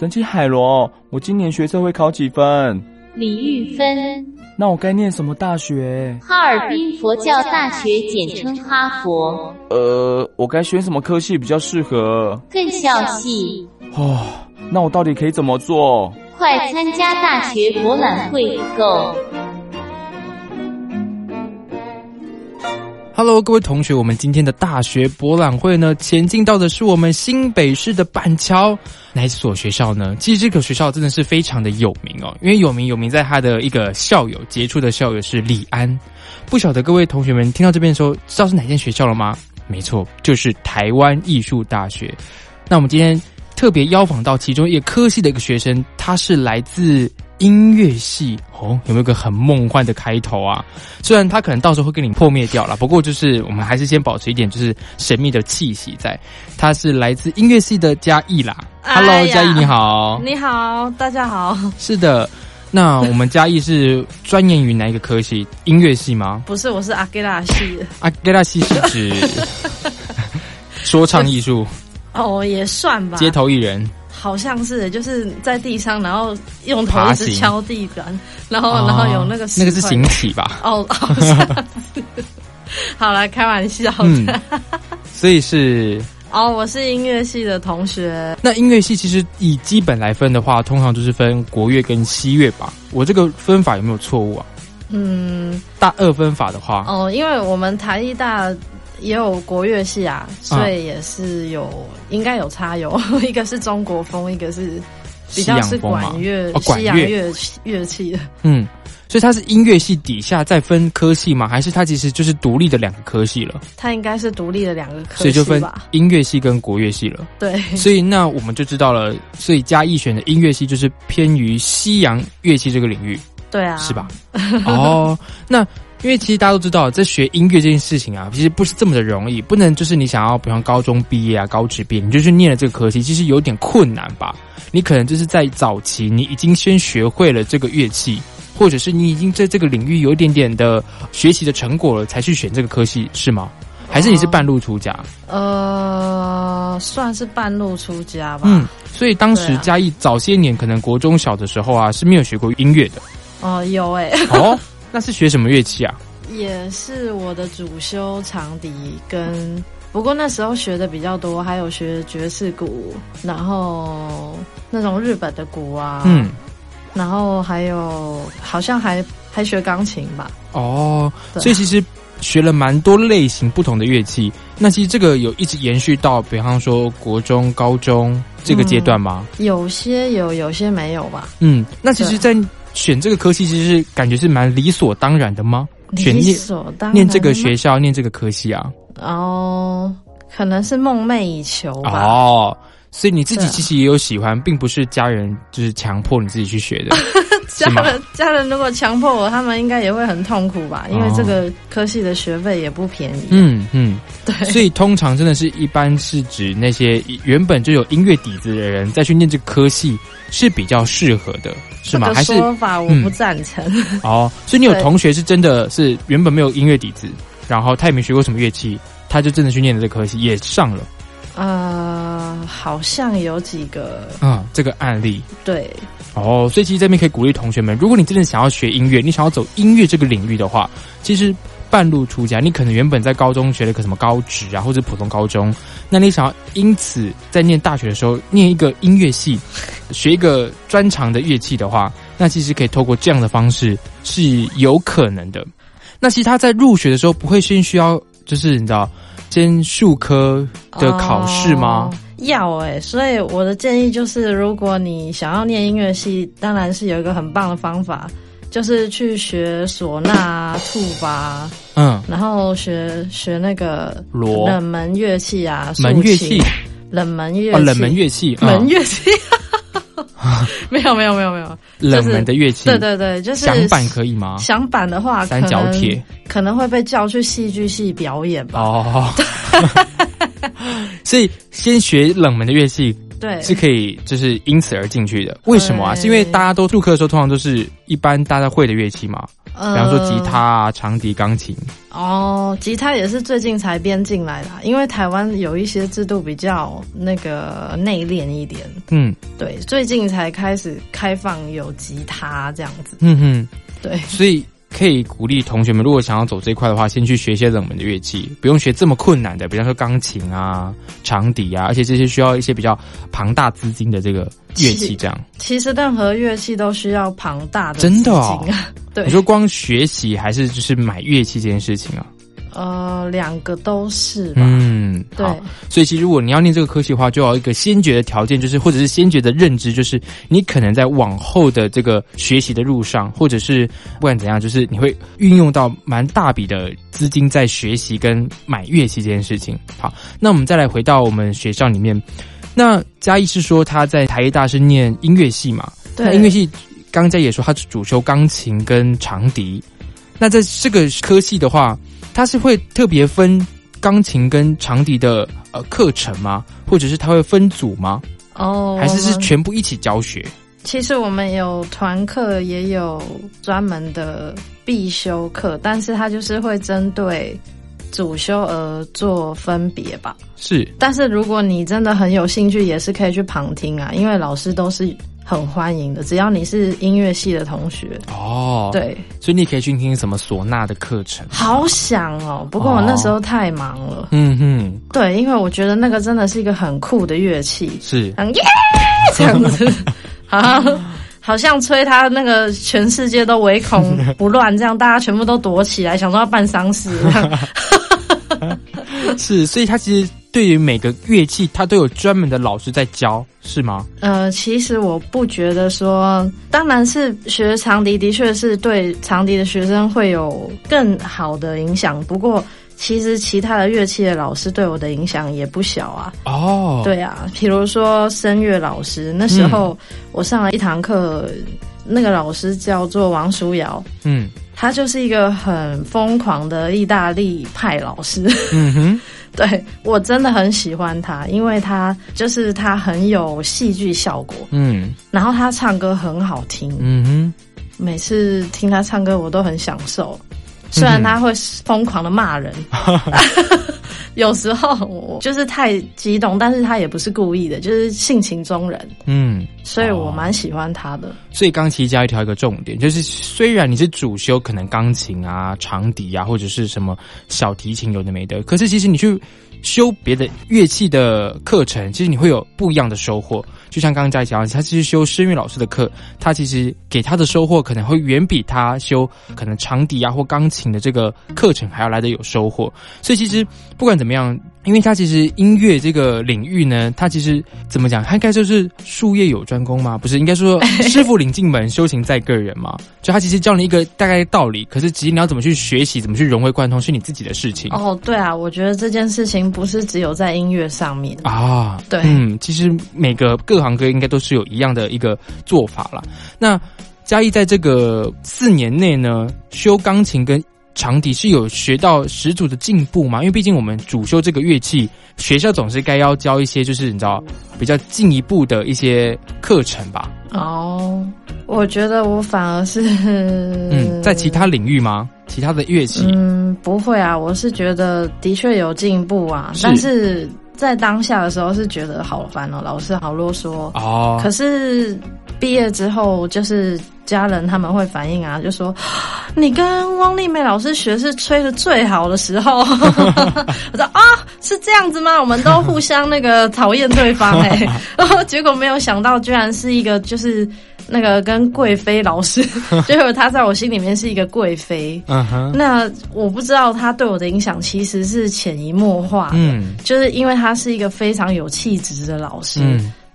神奇海螺，我今年学测会考几分？李玉芬。那我该念什么大学？哈尔滨佛教大学，简称哈佛。呃，我该选什么科系比较适合？更校系。哦，那我到底可以怎么做？快参加大学博览会，Go！Hello，各位同学，我们今天的大学博览会呢，前进到的是我们新北市的板桥哪一所学校呢？其实这个学校真的是非常的有名哦，因为有名有名在他的一个校友杰出的校友是李安。不晓得各位同学们听到这边的时候，知道是哪间学校了吗？没错，就是台湾艺术大学。那我们今天特别邀访到其中一个科系的一个学生，他是来自。音乐系哦，有没有个很梦幻的开头啊？虽然他可能到时候会跟你破灭掉了，不过就是我们还是先保持一点就是神秘的气息在。他是来自音乐系的嘉义啦，Hello，嘉义你好，你好，大家好。是的，那我们嘉义是专研于哪一个科系？音乐系吗？不是，我是阿盖拉系。阿盖拉系是指 说唱艺术哦，也算吧，街头艺人。好像是，就是在地上，然后用头一直敲地板，然后然后有那个那个是行起吧？哦，好像是。好了开玩笑的，所以是哦，我是音乐系的同学。那音乐系其实以基本来分的话，通常就是分国乐跟西乐吧？我这个分法有没有错误啊？嗯，大二分法的话，哦，因为我们台艺大。也有国乐系啊，所以也是有应该有差有，一个是中国风，一个是比较是管乐、西洋乐乐器的。嗯，所以它是音乐系底下再分科系吗？还是它其实就是独立的两个科系了？它应该是独立的两个科系，所以就分音乐系跟国乐系了。对，所以那我们就知道了，所以嘉义选的音乐系就是偏于西洋乐器这个领域。对啊，是吧？哦，那。因为其实大家都知道，在学音乐这件事情啊，其实不是这么的容易，不能就是你想要，比方高中毕业啊、高职毕业，你就去念了这个科系，其实有点困难吧？你可能就是在早期，你已经先学会了这个乐器，或者是你已经在这个领域有一点点的学习的成果了，才去选这个科系，是吗？还是你是半路出家？呃，算是半路出家吧。嗯，所以当时嘉义早些年，可能国中小的时候啊，是没有学过音乐的。哦，有哎。哦。那是学什么乐器啊？也是我的主修长笛，跟不过那时候学的比较多，还有学爵士鼓，然后那种日本的鼓啊，嗯，然后还有好像还还学钢琴吧。哦，所以其实学了蛮多类型不同的乐器。那其实这个有一直延续到，比方说国中、高中这个阶段吗？有些有，有些没有吧。嗯，那其实，在选这个科系其实是感觉是蛮理所当然的吗？理所当然念这个学校念这个科系啊？哦，可能是梦寐以求吧。哦，所以你自己其实也有喜欢，并不是家人就是强迫你自己去学的。家人家人如果强迫我，他们应该也会很痛苦吧？因为这个科系的学费也不便宜。嗯嗯，对。所以通常真的是一般是指那些原本就有音乐底子的人再去念这个科系是比较适合的。是吗？还是说法我不赞成。哦，所以你有同学是真的是原本没有音乐底子，然后他也没学过什么乐器，他就真的去念了这科系，也上了。呃，好像有几个啊，这个案例对。哦，所以其实这边可以鼓励同学们，如果你真的想要学音乐，你想要走音乐这个领域的话，其实。半路出家，你可能原本在高中学了个什么高职啊，或者普通高中，那你想要因此在念大学的时候念一个音乐系，学一个专长的乐器的话，那其实可以透过这样的方式是有可能的。那其实他在入学的时候不会先需要，就是你知道，先数科的考试吗？要哎，所以我的建议就是，如果你想要念音乐系，当然是有一个很棒的方法。就是去学唢呐、兔吧，嗯，然后学学那个冷门乐器啊，门乐器，冷门乐器，冷门乐器，门乐器，没有没有没有没有，冷门的乐器，对对对，就是响板可以吗？响板的话，三角铁。可能会被叫去戏剧系表演吧。哦，所以先学冷门的乐器。对，是可以，就是因此而进去的。为什么啊？是因为大家都入课的时候，通常都是一般大家会的乐器嘛，比方说吉他啊、长笛、钢琴。哦，吉他也是最近才编进来的，因为台湾有一些制度比较那个内敛一点。嗯，对，最近才开始开放有吉他这样子。嗯哼，对，所以。可以鼓励同学们，如果想要走这一块的话，先去学一些冷门的乐器，不用学这么困难的，比方说钢琴啊、长笛啊，而且这些需要一些比较庞大资金的这个乐器。这样，其实任何乐器都需要庞大的真的哦。对，你说光学习还是就是买乐器这件事情啊？呃，两个都是吧。嗯，对。所以其实如果你要念这个科系的话，就要一个先决的条件，就是或者是先决的认知，就是你可能在往后的这个学习的路上，或者是不管怎样，就是你会运用到蛮大笔的资金在学习跟买乐器这件事情。好，那我们再来回到我们学校里面，那嘉义是说他在台艺大是念音乐系嘛？对，音乐系刚才也说他主修钢琴跟长笛。那在这个科系的话，他是会特别分钢琴跟长笛的呃课程吗？或者是他会分组吗？哦，还是是全部一起教学？其实我们有团课，也有专门的必修课，但是他就是会针对主修而做分别吧。是，但是如果你真的很有兴趣，也是可以去旁听啊，因为老师都是。很欢迎的，只要你是音乐系的同学哦。对，所以你可以去听什么唢呐的课程。好想哦，不过我那时候太忙了。嗯哼，对，因为我觉得那个真的是一个很酷的乐器，是耶 这样子，好，好像吹他那个全世界都唯恐 不乱，这样大家全部都躲起来，想说要办丧事。是，所以他其实。对于每个乐器，他都有专门的老师在教，是吗？呃，其实我不觉得说，当然是学长笛的确是对长笛的学生会有更好的影响。不过，其实其他的乐器的老师对我的影响也不小啊。哦，对啊，比如说声乐老师，那时候我上了一堂课，那个老师叫做王淑瑶，嗯，他就是一个很疯狂的意大利派老师。嗯哼。对我真的很喜欢他，因为他就是他很有戏剧效果，嗯，然后他唱歌很好听，嗯哼，每次听他唱歌我都很享受，虽然他会疯狂的骂人。有时候我就是太激动，但是他也不是故意的，就是性情中人。嗯，所以我蛮喜欢他的。所以钢琴加一条一个重点，就是虽然你是主修可能钢琴啊、长笛啊，或者是什么小提琴有的没的，可是其实你去修别的乐器的课程，其实你会有不一样的收获。就像刚刚在讲，他其实修声乐老师的课，他其实给他的收获可能会远比他修可能长笛啊或钢琴的这个课程还要来的有收获。所以其实不管怎么样。因为他其实音乐这个领域呢，他其实怎么讲？他应该就是术业有专攻嘛？不是，应该说 师傅领进门，修行在个人嘛。就他其实教你一个大概道理，可是其实你要怎么去学习，怎么去融会贯通，是你自己的事情。哦，对啊，我觉得这件事情不是只有在音乐上面啊。对，嗯，其实每个各行各业应该都是有一样的一个做法了。那嘉义在这个四年内呢，修钢琴跟。长笛是有学到十足的进步吗？因为毕竟我们主修这个乐器，学校总是该要教一些，就是你知道比较进一步的一些课程吧。哦，我觉得我反而是嗯，在其他领域吗？其他的乐器？嗯，不会啊，我是觉得的确有进步啊，但是在当下的时候是觉得好烦哦，老师好啰嗦哦。可是毕业之后就是。家人他们会反映啊，就说 你跟汪丽梅老师学是吹的最好的时候。我说啊，是这样子吗？我们都互相那个讨厌对方哎，然 后结果没有想到，居然是一个就是那个跟贵妃老师，结果他在我心里面是一个贵妃。嗯哼，那我不知道他对我的影响其实是潜移默化的，就是因为他是一个非常有气质的老师。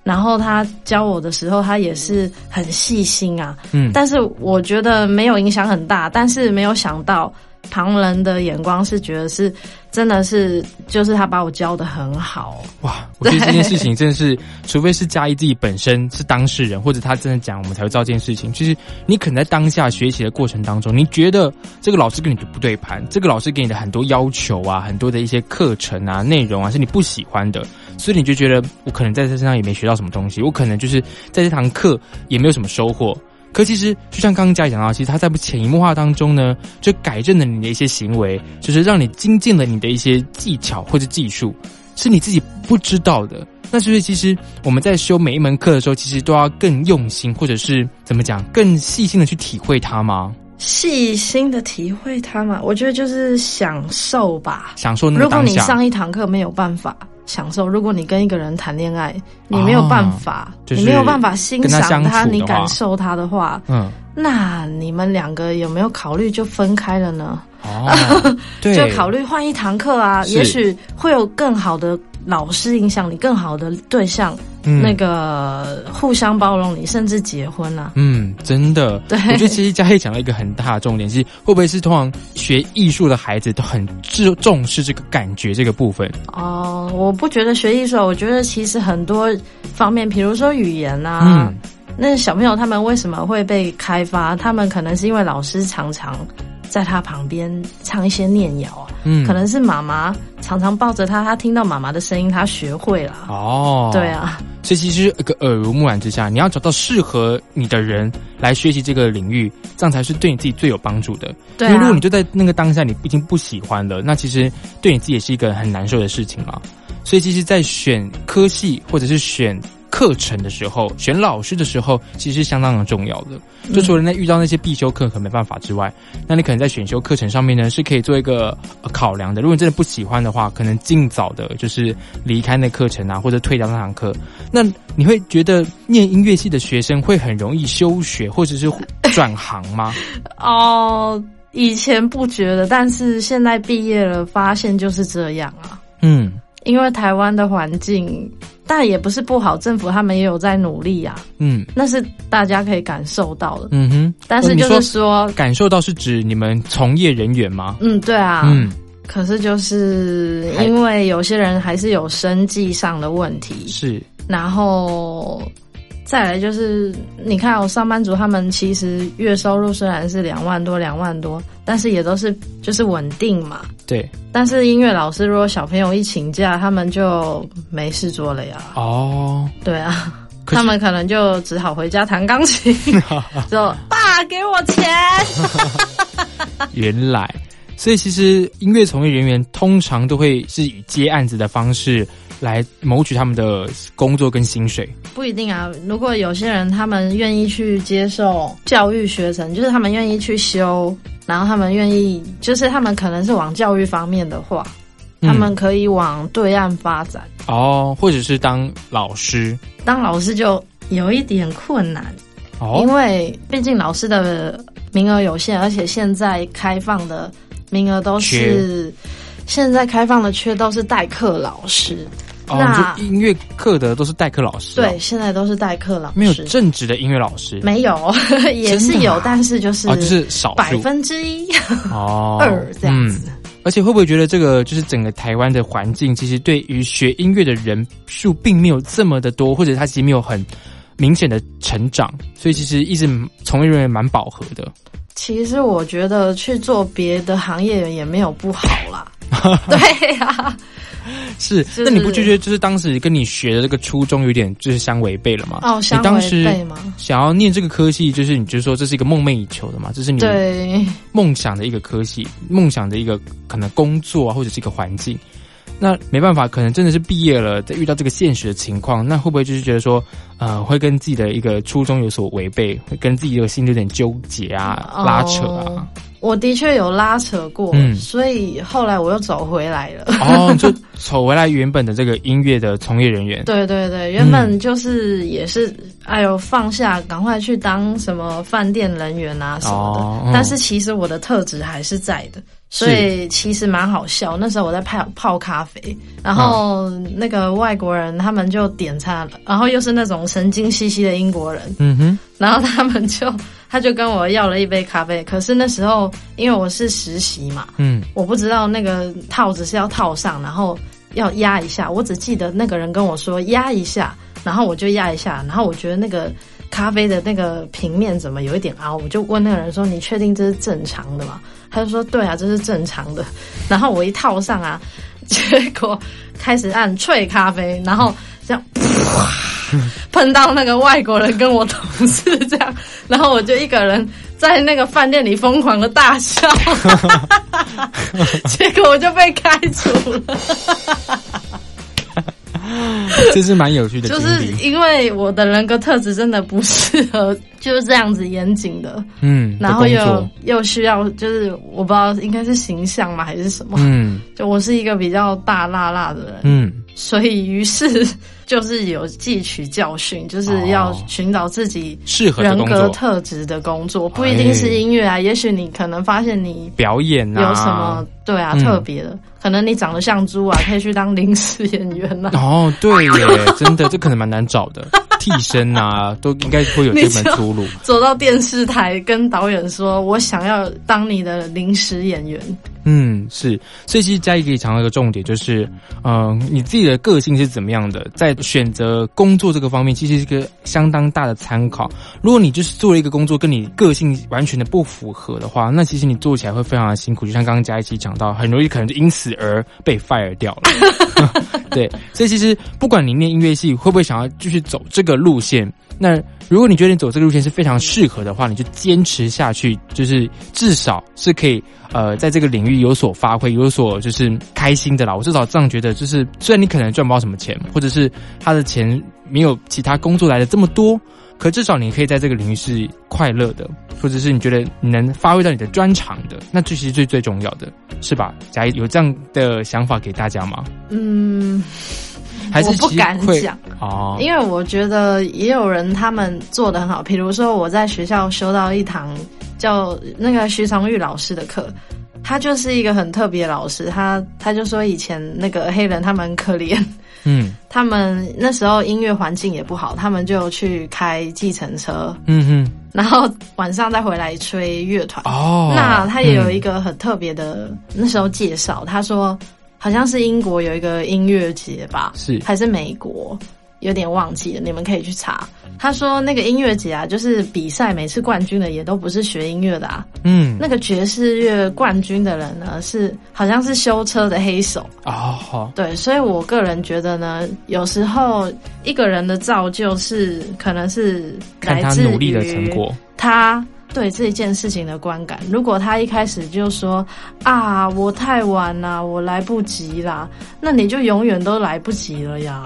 然后他教我的时候，他也是很细心啊。嗯，但是我觉得没有影响很大，但是没有想到旁人的眼光是觉得是真的是，就是他把我教的很好。哇，我觉得这件事情真的是，除非是嘉义自己本身是当事人，或者他真的讲，我们才会知道这件事情。其实你可能在当下学习的过程当中，你觉得这个老师跟你的不对盘，这个老师给你的很多要求啊，很多的一些课程啊、内容啊是你不喜欢的，所以你就觉得我可能在他身上也没学到什么东西，我可能就是在这堂课也没有什么收获。可其实，就像刚刚嘉怡讲到，其实他在不潜移默化当中呢，就改正了你的一些行为，就是让你精进了你的一些技巧或者技术，是你自己不知道的。那是不是其实我们在修每一门课的时候，其实都要更用心，或者是怎么讲，更细心的去体会它吗？细心的体会它嘛，我觉得就是享受吧，享受那个。如果你上一堂课没有办法。享受。如果你跟一个人谈恋爱，你没有办法，你没有办法欣赏他，你感受他的话，嗯，那你们两个有没有考虑就分开了呢？哦，对，就考虑换一堂课啊，也许会有更好的。老师影响你更好的对象，那个互相包容你，甚至结婚啊。嗯，真的。对，我觉得其实嘉义讲了一个很大的重点，是会不会是通常学艺术的孩子都很重重视这个感觉这个部分？哦，我不觉得学艺术，我觉得其实很多方面，比如说语言啊，那小朋友他们为什么会被开发？他们可能是因为老师常常。在他旁边唱一些念谣啊，嗯，可能是妈妈常常抱着他，他听到妈妈的声音，他学会了。哦，对啊，所以其实一个耳濡目染之下，你要找到适合你的人来学习这个领域，这样才是对你自己最有帮助的。对，因为如果你就在那个当下你已经不喜欢了，那其实对你自己也是一个很难受的事情了。所以其实，在选科系或者是选。课程的时候，选老师的时候，其实是相当的重要的。就除了那遇到那些必修课可没办法之外，那你可能在选修课程上面呢，是可以做一个考量的。如果你真的不喜欢的话，可能尽早的就是离开那课程啊，或者退掉那堂课。那你会觉得念音乐系的学生会很容易休学，或者是转行吗？哦，以前不觉得，但是现在毕业了，发现就是这样啊。嗯，因为台湾的环境。但也不是不好，政府他们也有在努力呀。嗯，那是大家可以感受到的。嗯哼，但是就是说，感受到是指你们从业人员吗？嗯，对啊。嗯，可是就是因为有些人还是有生计上的问题。是，然后。再来就是，你看，我上班族他们其实月收入虽然是两万多，两万多，但是也都是就是稳定嘛。对。但是音乐老师如果小朋友一请假，他们就没事做了呀。哦。对啊，他们可能就只好回家弹钢琴，就：“爸，给我钱。”原来，所以其实音乐从业人员通常都会是以接案子的方式。来谋取他们的工作跟薪水，不一定啊。如果有些人他们愿意去接受教育学程，就是他们愿意去修，然后他们愿意，就是他们可能是往教育方面的话，他们可以往对岸发展哦，或者是当老师。当老师就有一点困难哦，因为毕竟老师的名额有限，而且现在开放的名额都是现在开放的缺都是代课老师。那音乐课的都是代课老师，对，现在都是代课老师，没有正职的音乐老师，没有，也是有，但是就是就是少百分之一哦 二这样子。而且会不会觉得这个就是整个台湾的环境，其实对于学音乐的人数并没有这么的多，或者他其实没有很明显的成长，所以其实一直从业人员蛮饱和的。其实我觉得去做别的行业也没有不好啦，对呀。是，那你不就觉得就是当时跟你学的这个初衷有点就是相违背了吗？哦，相违背吗？想要念这个科系，就是你就说这是一个梦寐以求的嘛，这是你梦想的一个科系，梦想的一个可能工作啊，或者是一个环境。那没办法，可能真的是毕业了，再遇到这个现实的情况，那会不会就是觉得说，呃，会跟自己的一个初衷有所违背，会跟自己的心有点纠结啊、拉扯啊？我的确有拉扯过，所以后来我又走回来了。哦，就走回来原本的这个音乐的从业人员。对对对，原本就是也是，哎呦，放下，赶快去当什么饭店人员啊什么的。但是其实我的特质还是在的。所以其实蛮好笑。那时候我在泡泡咖啡，然后那个外国人他们就点餐了，然后又是那种神经兮兮的英国人，嗯哼，然后他们就。他就跟我要了一杯咖啡。可是那时候因为我是实习嘛，嗯，我不知道那个套子是要套上，然后要压一下。我只记得那个人跟我说压一下，然后我就压一下，然后我觉得那个咖啡的那个平面怎么有一点凹，我就问那个人说：“你确定这是正常的吗？”他就说：“对啊，这是正常的。”然后我一套上啊，结果开始按脆咖啡，然后这样。碰到那个外国人跟我同事这样，然后我就一个人在那个饭店里疯狂的大笑，结果我就被开除了。这是蛮有趣的，就是因为我的人格特质真的不适合 就是这样子严谨的，嗯，然后又又需要就是我不知道应该是形象嘛还是什么，嗯，就我是一个比较大辣辣的人，嗯，所以于是。就是有汲取教训，就是要寻找自己适合人格特质的工作，不一定是音乐啊。也许你可能发现你表演有什么对啊特别的，可能你长得像猪啊，可以去当临时演员呐。哦，对耶，真的，这可能蛮难找的。替身啊，都应该会有这门出路。走到电视台跟导演说：“我想要当你的临时演员。”嗯，是。所以其实嘉义可以强调一个重点，就是，嗯，你自己的个性是怎么样的，在选择工作这个方面，其实是一个相当大的参考。如果你就是做了一个工作跟你个性完全的不符合的话，那其实你做起来会非常的辛苦。就像刚刚嘉义其讲到，很容易可能就因此而被 fire 掉了。对，所以其实不管你念音乐系会不会想要继续走这个路线，那如果你觉得你走这个路线是非常适合的话，你就坚持下去，就是至少是可以呃在这个领域有所发挥，有所就是开心的啦。我至少这样觉得，就是虽然你可能赚不到什么钱，或者是他的钱没有其他工作来的这么多，可至少你可以在这个领域是快乐的，或者是你觉得你能发挥到你的专长的，那这其实最最重要的是吧？假有这样的想法给大家吗？嗯。我不敢讲哦，因为我觉得也有人他们做的很好。比如说我在学校修到一堂叫那个徐长玉老师的课，他就是一个很特别老师。他他就说以前那个黑人他们可怜，嗯，他们那时候音乐环境也不好，他们就去开计程车，嗯哼，然后晚上再回来吹乐团。哦，那他也有一个很特别的那时候介绍，他说。好像是英国有一个音乐节吧，是还是美国？有点忘记了，你们可以去查。他说那个音乐节啊，就是比赛每次冠军的也都不是学音乐的啊。嗯，那个爵士乐冠军的人呢，是好像是修车的黑手啊。好，对，所以我个人觉得呢，有时候一个人的造就是可能是来自努力的成果，他。对这件事情的观感，如果他一开始就说啊，我太晚了，我来不及啦，那你就永远都来不及了呀，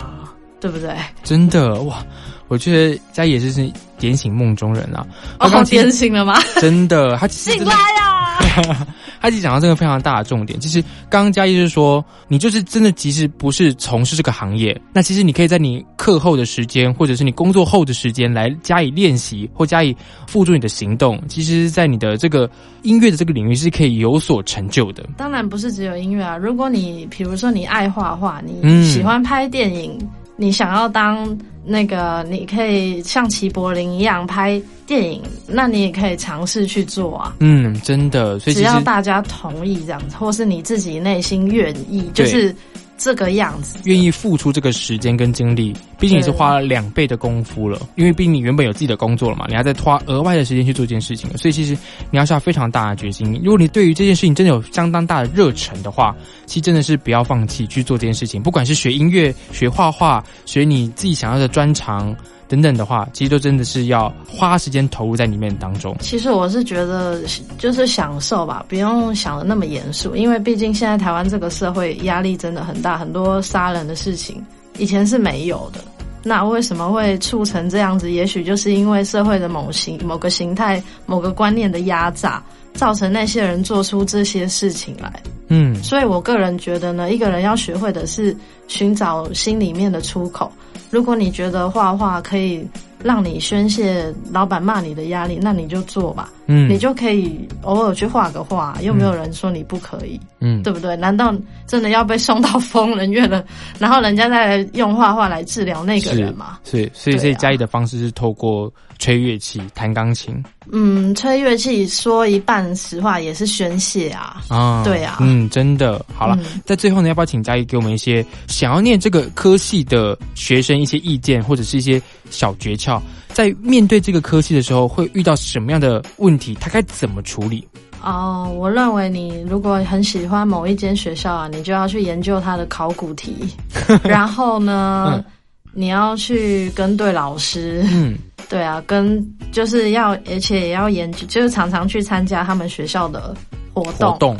对不对？真的哇，我觉得佳也是是点醒梦中人啊。哦，点醒了吗？真的，他醒来呀。他其实讲到这个非常大的重点，其实刚刚嘉义就是说，你就是真的，即使不是从事这个行业，那其实你可以在你课后的时间，或者是你工作后的时间来加以练习，或加以付诸你的行动。其实，在你的这个音乐的这个领域是可以有所成就的。当然不是只有音乐啊，如果你比如说你爱画画，你喜欢拍电影，你想要当。那个，你可以像齐柏林一样拍电影，那你也可以尝试去做啊。嗯，真的，所以只要大家同意这样子，或是你自己内心愿意，就是。这个样子，愿意付出这个时间跟精力，毕竟你是花了两倍的功夫了。因为毕竟你原本有自己的工作了嘛，你还在花额外的时间去做这件事情，所以其实你要下非常大的决心。如果你对于这件事情真的有相当大的热忱的话，其实真的是不要放弃去做这件事情。不管是学音乐、学画画、学你自己想要的专长。等等的话，其实都真的是要花时间投入在里面当中。其实我是觉得，就是享受吧，不用想的那么严肃，因为毕竟现在台湾这个社会压力真的很大，很多杀人的事情以前是没有的。那为什么会促成这样子？也许就是因为社会的某形、某个形态、某个观念的压榨，造成那些人做出这些事情来。嗯，所以我个人觉得呢，一个人要学会的是寻找心里面的出口。如果你觉得画画可以让你宣泄老板骂你的压力，那你就做吧。嗯，你就可以偶尔去画个画，又没有人说你不可以。嗯，对不对？难道真的要被送到疯人院了？然后人家再用画画来治疗那个人吗？是，所以所以嘉义的方式是透过吹乐器、弹钢琴？嗯，吹乐器说一半实话也是宣泄啊。啊，对啊，嗯，真的。好了，在最后呢，要不要请嘉义给我们一些想要念这个科系的学生一些意见，或者是一些小诀窍，在面对这个科系的时候会遇到什么样的问题？他该怎么处理？哦，我认为你如果很喜欢某一间学校啊，你就要去研究它的考古题，然后呢？你要去跟对老师，嗯，对啊，跟就是要，而且也要研究，就是常常去参加他们学校的活动，活动，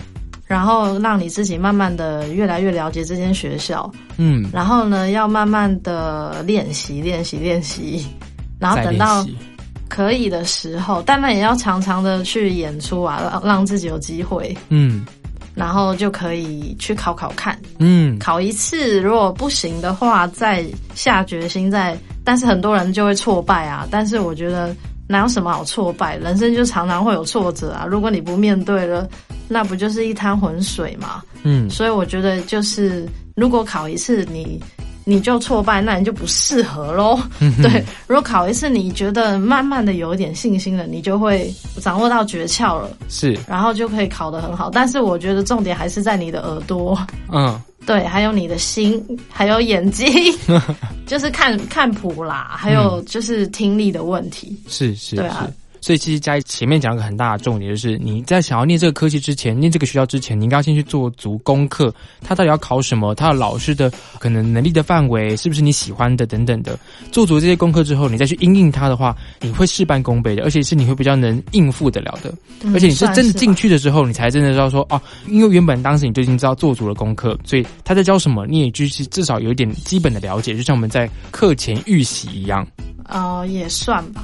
然后让你自己慢慢的越来越了解这间学校，嗯，然后呢，要慢慢的练习，练习，练习，然后等到可以的时候，但那也要常常的去演出啊，让让自己有机会，嗯。然后就可以去考考看，嗯，考一次，如果不行的话，再下决心再。但是很多人就会挫败啊。但是我觉得哪有什么好挫败，人生就常常会有挫折啊。如果你不面对了，那不就是一滩浑水嘛？嗯，所以我觉得就是，如果考一次你。你就挫败，那你就不适合喽。对，如果考一次，你觉得慢慢的有一点信心了，你就会掌握到诀窍了。是，然后就可以考得很好。但是我觉得重点还是在你的耳朵，嗯，对，还有你的心，还有眼睛，就是看看谱啦，还有就是听力的问题。是是，对啊。所以其实在前面讲个很大的重点，就是你在想要念这个科技之前，念这个学校之前，你应该要先去做足功课。他到底要考什么？他的老师的可能能力的范围是不是你喜欢的等等的？做足这些功课之后，你再去应应他的话，你会事半功倍的，而且是你会比较能应付得了的。而且你是真的进去的时候，你才真的知道说哦，因为原本当时你就已经知道做足了功课，所以他在教什么，你也就是至少有一点基本的了解，就像我们在课前预习一样。哦，也算吧。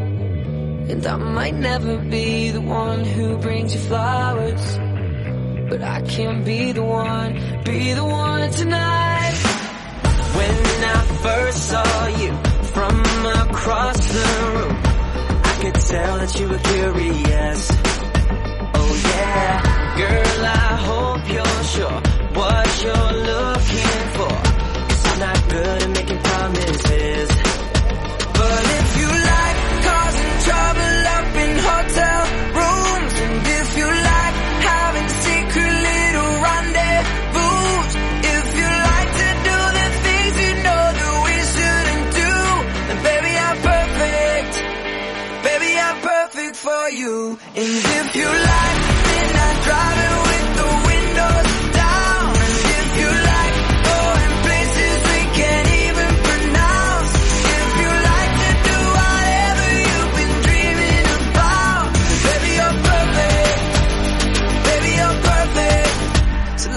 And I might never be the one who brings you flowers. But I can be the one, be the one tonight. When I first saw you from across the room, I could tell that you were curious. Oh yeah, girl, I hope you're sure what you're looking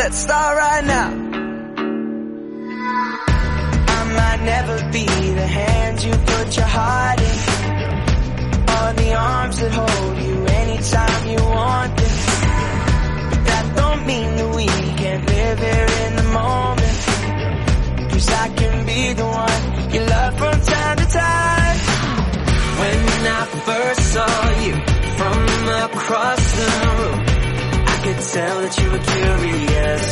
let's start right now. I might never be the hand you put your heart in Or the arms that hold you anytime you want them But that don't mean that we can't live here in the moment. Cause I can be the one you love from time to time. When I first saw you from across the room I could tell that you were curious.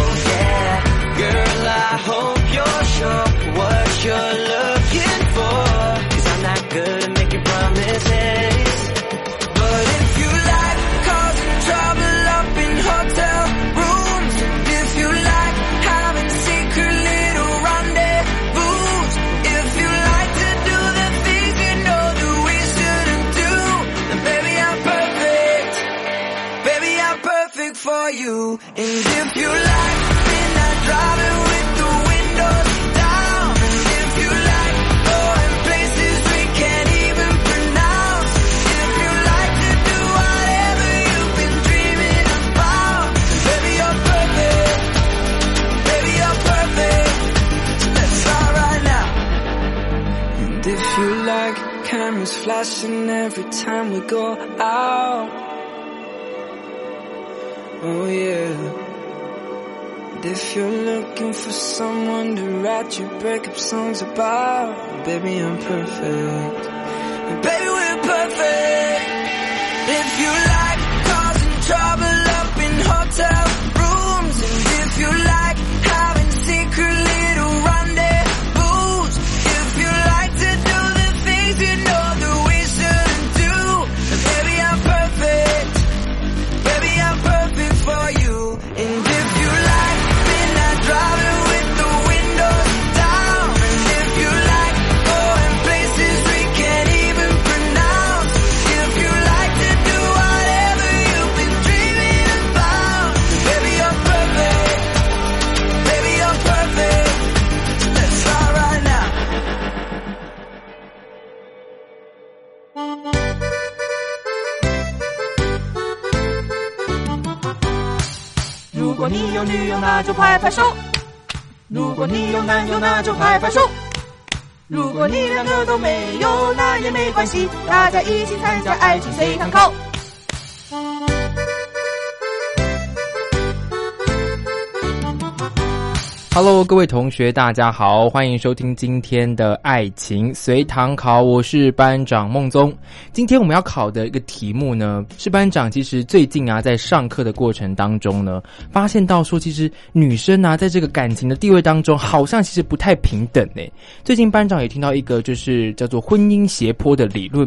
Oh yeah, girl I hope you're sure what you're for you. And if you like then I drive it with the windows down. And if you like going places we can't even pronounce. If you like to do whatever you've been dreaming about. Baby you're perfect. Baby you're perfect. So let's start right now. And if you like cameras flash flashing every time we go out. Oh yeah. And if you're looking for someone to write your breakup songs about, baby, I'm perfect. And baby, we're perfect. If you like 有女友，那就拍拍手；如果你有男友，那就拍拍手；如果你两个都没有，那也没关系，大家一起参加爱情随堂考。Hello，各位同学，大家好，欢迎收听今天的爱情随堂考，我是班长孟宗。今天我们要考的一个题目呢，是班长其实最近啊，在上课的过程当中呢，发现到说，其实女生啊，在这个感情的地位当中，好像其实不太平等呢。最近班长也听到一个就是叫做婚姻斜坡的理论，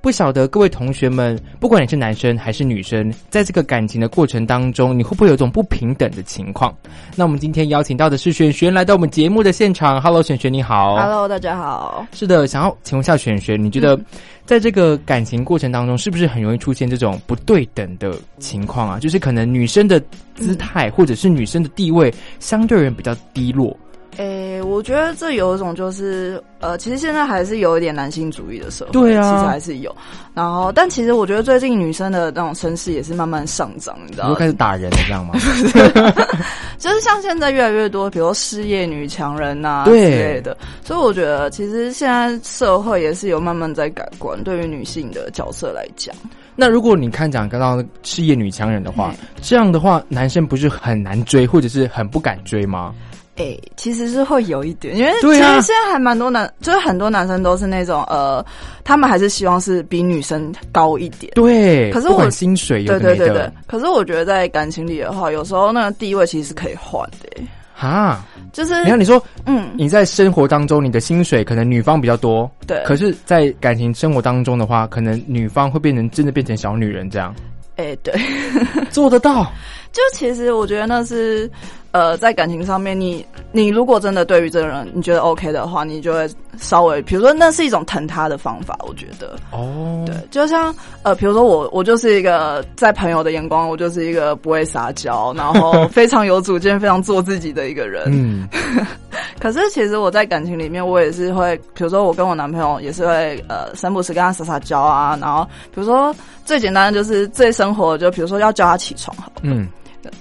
不晓得各位同学们，不管你是男生还是女生，在这个感情的过程当中，你会不会有一种不平等的情况？那我们今天邀请到的是璇璇来到我们节目的现场。Hello，璇璇你好。Hello，大家好。是的，想要请问一下璇璇，你觉得在这个感情过程当中，是不是很容易出现这种不对等的情况啊？就是可能女生的姿态或者是女生的地位相对而言比较低落。诶、我觉得这有一种就是，呃，其实现在还是有一点男性主义的社会，对啊其实还是有。然后，但其实我觉得最近女生的那种声势也是慢慢上涨，你知道吗？开始打人了，这样吗？就是像现在越来越多，比如事业女强人呐、对之类的，所以我觉得其实现在社会也是有慢慢在改观，对于女性的角色来讲。那如果你看讲刚刚事业女强人的话，这样的话，男生不是很难追，或者是很不敢追吗？诶、其实是会有一点，因为其实现在还蛮多男，就是很多男生都是那种呃，他们还是希望是比女生高一点。对，可是我薪水有对对对对，可是我觉得在感情里的话，有时候那个地位其实是可以换的、欸哈。就是你看，你说，嗯，你在生活当中，你的薪水可能女方比较多，对可是，在感情生活当中的话，可能女方会变成真的变成小女人这样，哎、对，做得到。就其实我觉得那是，呃，在感情上面你，你如果真的对于这个人你觉得 OK 的话，你就会稍微，比如说那是一种疼他的方法，我觉得。哦，对，就像呃，比如说我，我就是一个在朋友的眼光，我就是一个不会撒娇，然后非常有主见、非常做自己的一个人。嗯，可是其实我在感情里面，我也是会，比如说我跟我男朋友也是会呃，三不时跟他撒撒娇啊，然后比如说最简单的就是最生活的，就比如说要叫他起床嗯，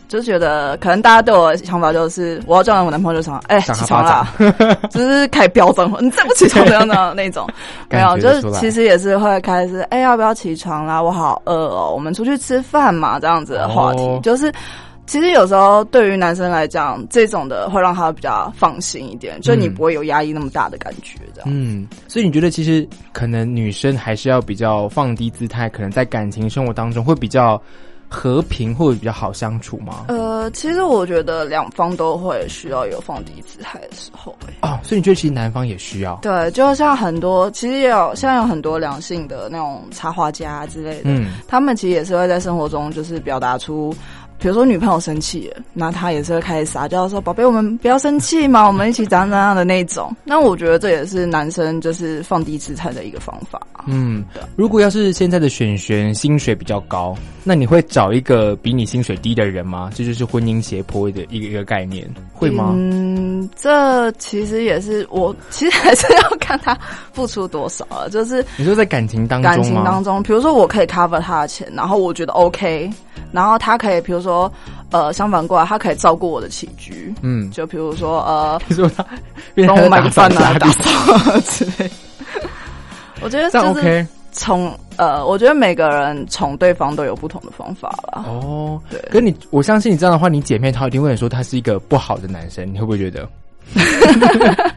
就觉得可能大家对我的想法就是，我要叫我男朋友就想，哎、起床啦巴，就 是开始飙脏话，你再不起床怎样的那种，没有，就是其实也是会开始，哎、要不要起床啦？我好饿哦，我们出去吃饭嘛，这样子的话题，哦。就是。其实有时候对于男生来讲，这种的会让他比较放心一点，就你嗯。不会有压抑那么大的感觉，这样。嗯，所以你觉得其实可能女生还是要比较放低姿态，可能在感情生活当中会比较和平或者比较好相处吗？呃，其实我觉得两方都会需要有放低姿态的时候、哎哦，所以你觉得其实男方也需要？对，就像很多，其实也有现在有很多良性的那种插画家之类的，嗯他们其实也是会在生活中就是表达出，比如说女朋友生气了，那他也是会开始撒娇说：“宝贝，我们不要生气嘛，我们一起怎样怎样的那种。”那我觉得这也是男生就是放低姿态的一个方法。嗯，如果要是现在的选选薪水比较高，那你会找一个比你薪水低的人吗？这就是婚姻斜坡的一个一个概念，会吗？嗯，这其实也是我其实还是要看他付出多少了，就是你说在感情当中？感情当中，比如说我可以 cover 他的钱，然后我觉得 OK，然后他可以，比如说呃，相反过来，他可以照顾我的起居，嗯，就比如说呃，你说他帮我买个饭啊，打打扫扫之类。我觉得这样就是 OK 宠呃，我觉得每个人宠对方都有不同的方法啦。哦，对，可你我相信你这样的话，你姐妹她一定会说他是一个不好的男生，你会不会觉得？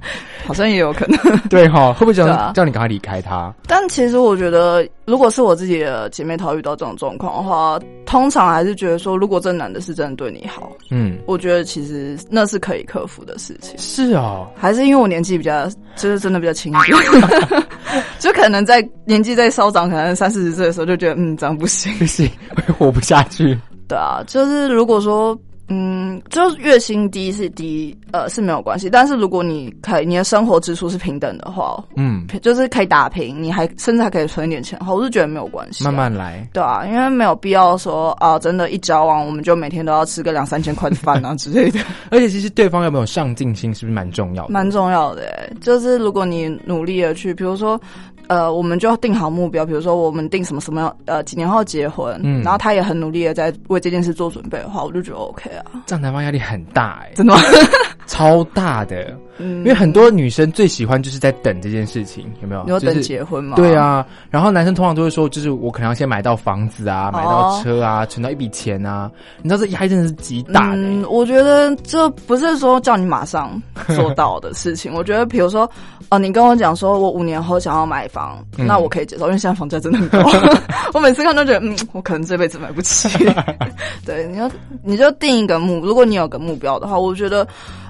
好像也有可能，对哈，会不会叫、啊叫你赶快离开他？但其实我觉得，如果是我自己的姐妹淘遇到这种状况的话，通常还是觉得说，如果这男的是真的对你好，嗯，我觉得其实那是可以克服的事情。是哦，还是因为我年纪比较，就是真的比较轻 就可能在年纪在稍长，可能三四十岁的时候就觉得，嗯，这样不行。不行，会活不下去。对啊，就是如果说，嗯，就是月薪低是低，呃是没有关系，但是如果你可以你的生活支出是平等的话，嗯，就是可以打平，你还甚至还可以存一点钱的话，我是觉得没有关系、慢。慢来。对啊，因为没有必要说啊，真的，一交往我们就每天都要吃个两三千块的饭啊之类的，而且其实对方有没有上进心，是不是蛮重要的？蛮重要的欸。就是如果你努力的去，比如说，呃，我们就要定好目标，比如说我们定什么什么样，呃，几年后结婚，嗯然后他也很努力的在为这件事做准备的话，我就觉得 OK 啊，这样男方压力很大哎、真的吗？超大的。嗯因为很多女生最喜欢就是在等这件事情，有没有？你有等就是结婚吗？对，啊，然后男生通常都会说，就是我可能要先买到房子啊，买到哦车啊，存到一笔钱啊。你知道这压力真的是极大的、嗯，我觉得这不是说叫你马上做到的事情。我觉得，比如说，哦，你跟我讲说我五年后想要买房，嗯那我可以接受，因为现在房价真的很高。我每次看都觉得，嗯，我可能这辈子买不起。对，你要你就定一个目，如果你有个目标的话，我觉得。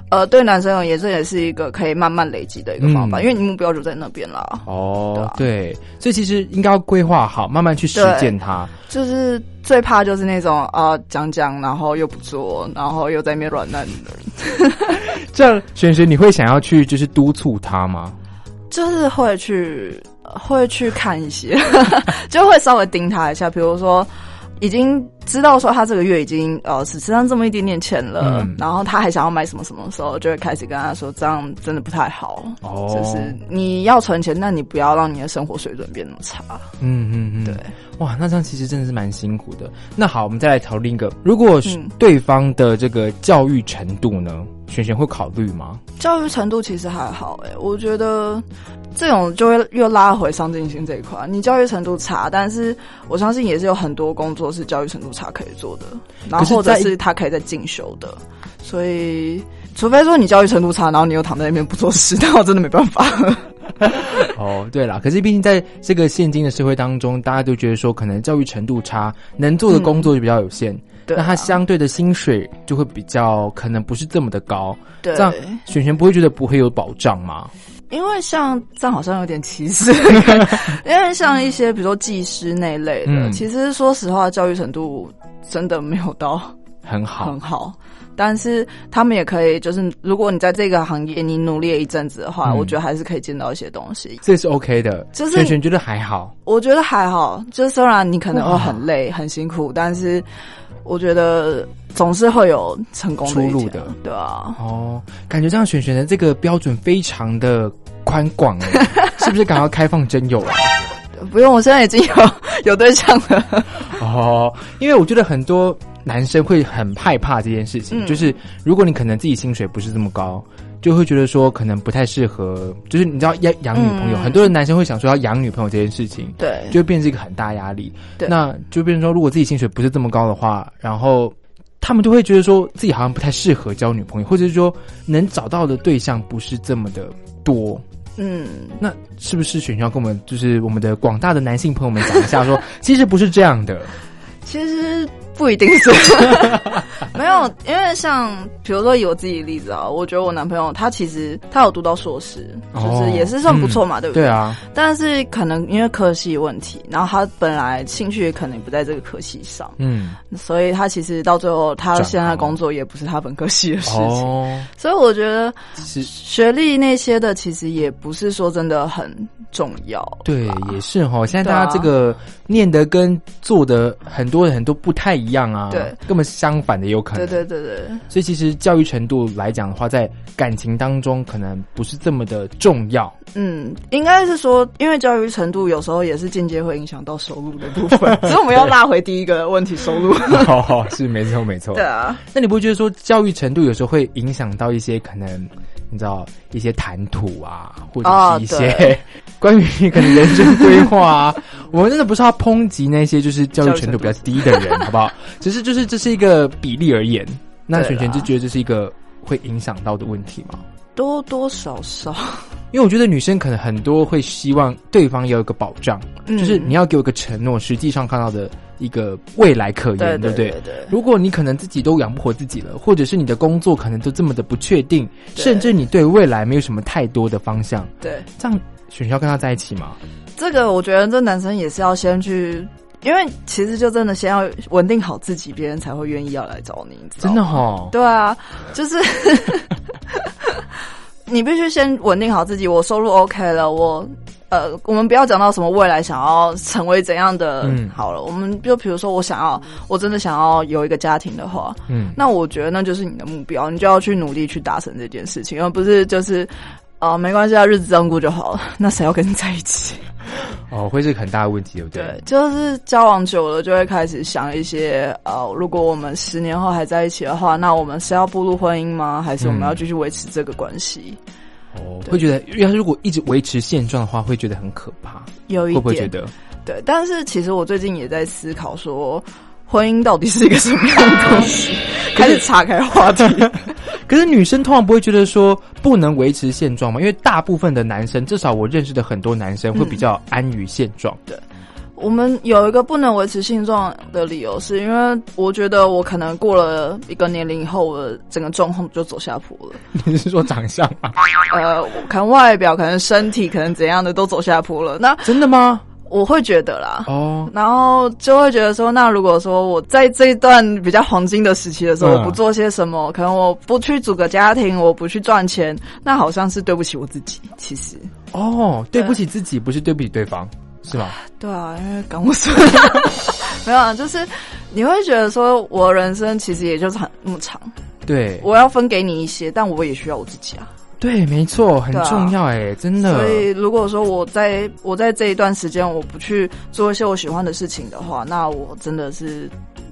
呃，对男生而言，这也是一个可以慢慢累积的一个方法，嗯因为你目标就在那边了。哦，对，所以其实应该要规划好，慢慢去实践它。就是最怕就是那种啊讲讲，然后又不做，然后又在那边软烂的人。这样，璇璇，你会想要去就是督促他吗？就是会去会去看一些，就会稍微盯他一下，比如说已经知道说他这个月已经呃只剩下这么一点点钱了，嗯然后他还想要买什么什么的时候，就会开始跟他说这样真的不太好。哦就是你要存钱，那你不要让你的生活水准变那么差。嗯嗯嗯，对。哇，那这样其实真的是蛮辛苦的。那好，我们再来讨论一个，如果对方的这个教育程度呢，璇璇会考虑吗？教育程度其实还好哎、我觉得这种就会又拉回上进心这一块。你教育程度差，但是我相信也是有很多工作是教育程度差可以做的，然后或者是他可以在进修的。所以，除非说你教育程度差，然后你又躺在那边不做事，那我真的没办法。哦，对啦，可是毕竟在这个现今的社会当中，大家都觉得说，可能教育程度差，能做的工作就比较有限，对啊那他相对的薪水就会比较可能不是这么的高。对这样璇璇不会觉得不会有保障吗？因为像这样好像有点歧视，因为像一些比如说技师那一类的，嗯其实说实话，教育程度真的没有到很好很，好。但是他们也可以，就是如果你在这个行业你努力了一阵子的话，嗯我觉得还是可以见到一些东西。这是 OK 的。就是璇璇觉得还好。我觉得还好，就虽然你可能会很累、很辛苦，但是我觉得总是会有成功出路的，对啊。哦，感觉这样选选的这个标准非常的宽广哎，是不是赶快开放真友啊？不用，我现在已经有 有对象了。哦，因为我觉得很多男生会很害怕这件事情，嗯就是如果你可能自己薪水不是这么高，就会觉得说可能不太适合，就是你知道要养女朋友，嗯很多人男生会想说要养女朋友这件事情，对，就会变成一个很大压力。对那就变成说，如果自己薪水不是这么高的话，然后他们就会觉得说自己好像不太适合交女朋友，或者是说能找到的对象不是这么的多。嗯，那是不是选要跟我们，就是我们的广大的男性朋友们讲一下说 其实不是这样的。其实不一定是，没有，因为像比如说以我自己的例子啊，我觉得我男朋友他其实他有读到硕士，就是也是算不错嘛，嗯对不对？对啊，但是可能因为科系问题，然后他本来兴趣也可能不在这个科系上，嗯，所以他其实到最后他转现在行工作也不是他本科系的事情。哦，所以我觉得是学历那些的，其实也不是说真的很重要。对，也是哈。现在大家这个念的跟做的很多很多不太一样啊，对，根本相反的也有可能。对对对对，所以其实教育程度来讲的话，在感情当中可能不是这么的重要。嗯，应该是说，因为教育程度有时候也是间接会影响到收入的部分，所以我们要拉回第一个问题，收入。哦，是没错没错。对啊，那你不会觉得说教育程度有时候会影响到一些可能你知道一些谈吐啊，或者是一些 关于可能人生规划啊。我们真的不是要抨击那些就是教育程度比较低的人，好不好？只是就是这是一个比例而言。那璇璇就觉得这是一个会影响到的问题吗？多多少少，因为我觉得女生可能很多会希望对方有一个保障，就是你要给我个承诺，实际上看到的一个未来可言，对不对？如果你可能自己都养不活自己了，或者是你的工作可能都这么的不确定，甚至你对未来没有什么太多的方向，对，这样选要跟他在一起吗？这个我觉得这男生也是要先去。因为其实就真的先要稳定好自己，别人才会愿意要来找你。真的哈？对啊，就是 你必须先稳定好自己。我收入 OK 了，我呃，我们不要讲到什么未来想要成为怎样的。嗯，好了，我们就比如说我想要，我真的想要有一个家庭的话，嗯，那我觉得那就是你的目标，你就要去努力去达成这件事情，而不是就是啊，没关系啊，日子这样过就好了。那谁要跟你在一起？哦，会是很大的问题，对不对？对，就是交往久了，就会开始想一些，呃，如果我们十年后还在一起的话，那我们是要步入婚姻吗？还是我们要继续维持这个关系？哦，会觉得，要是如果一直维持现状的话，会觉得很可怕。有一点，会不会觉得？对，但是其实我最近也在思考说。婚姻到底是一个什么样的东西？开始岔开话题。可是女生通常不会觉得说不能维持现状嘛？因为大部分的男生，至少我认识的很多男生会比较安于现状的。我们有一个不能维持现状的理由，是因为我觉得我可能过了一个年龄以后，我的整个状况就走下坡了。你是说长相吗？呃，可能外表，可能身体，可能怎样的都走下坡了。那真的吗？我会觉得啦，哦，然后就会觉得说，那如果说我在这一段比较黄金的时期的时候，我不做些什么，可能我不去组个家庭，我不去赚钱，那好像是对不起我自己。其实，哦，对不起自己，不是对不起对方，是吧？对啊，因为刚我说 没有啊，就是你会觉得说，我人生其实也就是很那么长，对，我要分给你一些，但我也需要我自己啊。对，没错，很重要哎，真的。所以如果说我在我在这一段时间我不去做一些我喜欢的事情的话，那我真的是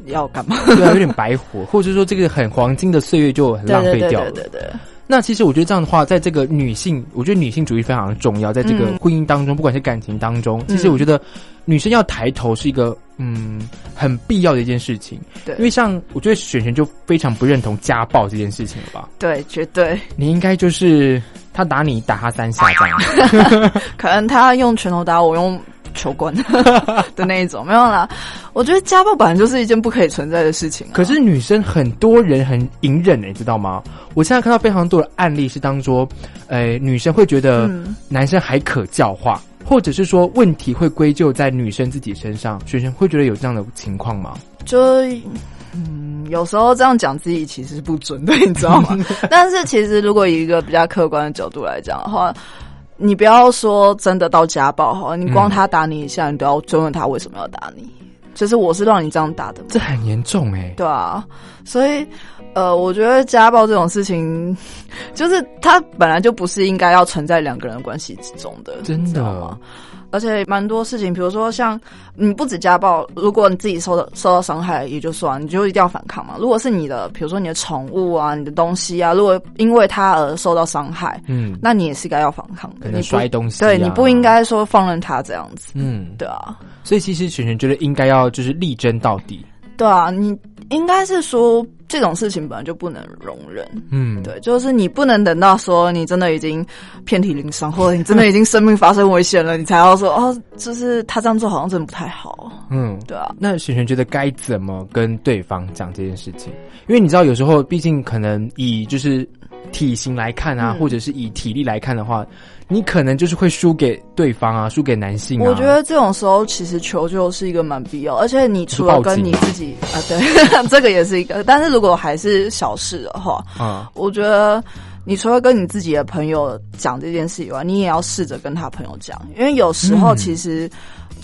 要干嘛？对，有点白活，或者说这个很黄金的岁月就很浪费掉了。对对对。那其实我觉得这样的话，在这个女性，我觉得女性主义非常的重要，在这个婚姻当中，不管是感情当中，其实我觉得女生要抬头是一个嗯很必要的一件事情。对，因为像我觉得璇璇就非常不认同家暴这件事情了吧？对，绝对。你应该就是他打你打他三下这样，可能他用拳头打我用。球棍 的那一种没有啦，我觉得家暴本来就是一件不可以存在的事情。可是女生很多人很隐忍你知道吗？我现在看到非常多的案例是当做，呃，女生会觉得男生还可教化，或者是说问题会归咎在女生自己身上。学生会觉得有这样的情况吗？就嗯，有时候这样讲自己其实是不准的，你知道吗？但是其实如果以一个比较客观的角度来讲的话。你不要说真的到家暴哈，你光他打你一下，你都要追问他为什么要打你。就是我是让你这样打的，这很严重哎。对啊，所以呃，我觉得家暴这种事情，就是它本来就不是应该要存在两个人关系之中的，真的。而且蛮多事情，比如说像你不止家暴，如果你自己受到受到伤害也就算，你就一定要反抗嘛。如果是你的，比如说你的宠物啊、你的东西啊，如果因为它而受到伤害，嗯，那你也是该要反抗的。你摔东西，对你不应该说放任它这样子，嗯，对啊。所以其实璇璇觉得应该要就是力争到底。对啊，你应该是说这种事情本来就不能容忍，嗯，对，就是你不能等到说你真的已经遍体鳞伤，或者你真的已经生命发生危险了，你才要说哦，就是他这样做好像真的不太好，嗯，对啊。那璇璇觉得该怎么跟对方讲这件事情？因为你知道，有时候毕竟可能以就是体型来看啊，或者是以体力来看的话。你可能就是会输给对方啊，输给男性。我觉得这种时候其实求救是一个蛮必要，而且你除了跟你自己啊，对，这个也是一个。但是如果还是小事的话，啊，我觉得你除了跟你自己的朋友讲这件事以外，你也要试着跟他朋友讲，因为有时候其实。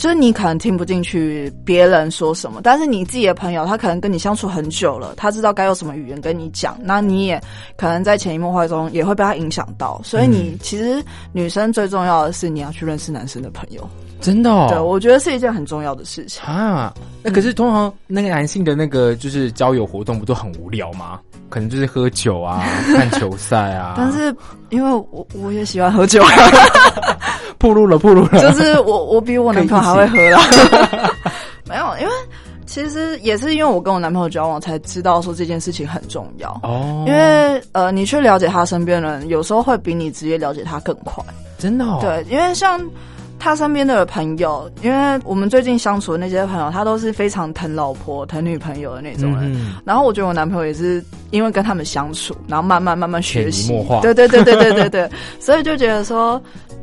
就是你可能听不进去别人说什么，但是你自己的朋友，他可能跟你相处很久了，他知道该用什么语言跟你讲，那你也可能在潜移默化中也会被他影响到。所以你其实女生最重要的是你要去认识男生的朋友，真的哦。对，我觉得是一件很重要的事情啊。那可是通常那个男性的那个就是交友活动不都很无聊吗？可能就是喝酒啊，看球赛啊。但是因为我我也喜欢喝酒。铺路了，铺路了。就是我，我比我男朋友还会喝啦。没有，因为其实也是因为我跟我男朋友交往，才知道说这件事情很重要哦。因为呃，你去了解他身边人，有时候会比你直接了解他更快。真的？哦对，因为像。他身边的朋友，因为我们最近相处的那些朋友，他都是非常疼老婆、疼女朋友的那种人。然后我觉得我男朋友也是因为跟他们相处，然后慢慢慢慢学习，对对对对对对对，所以就觉得说，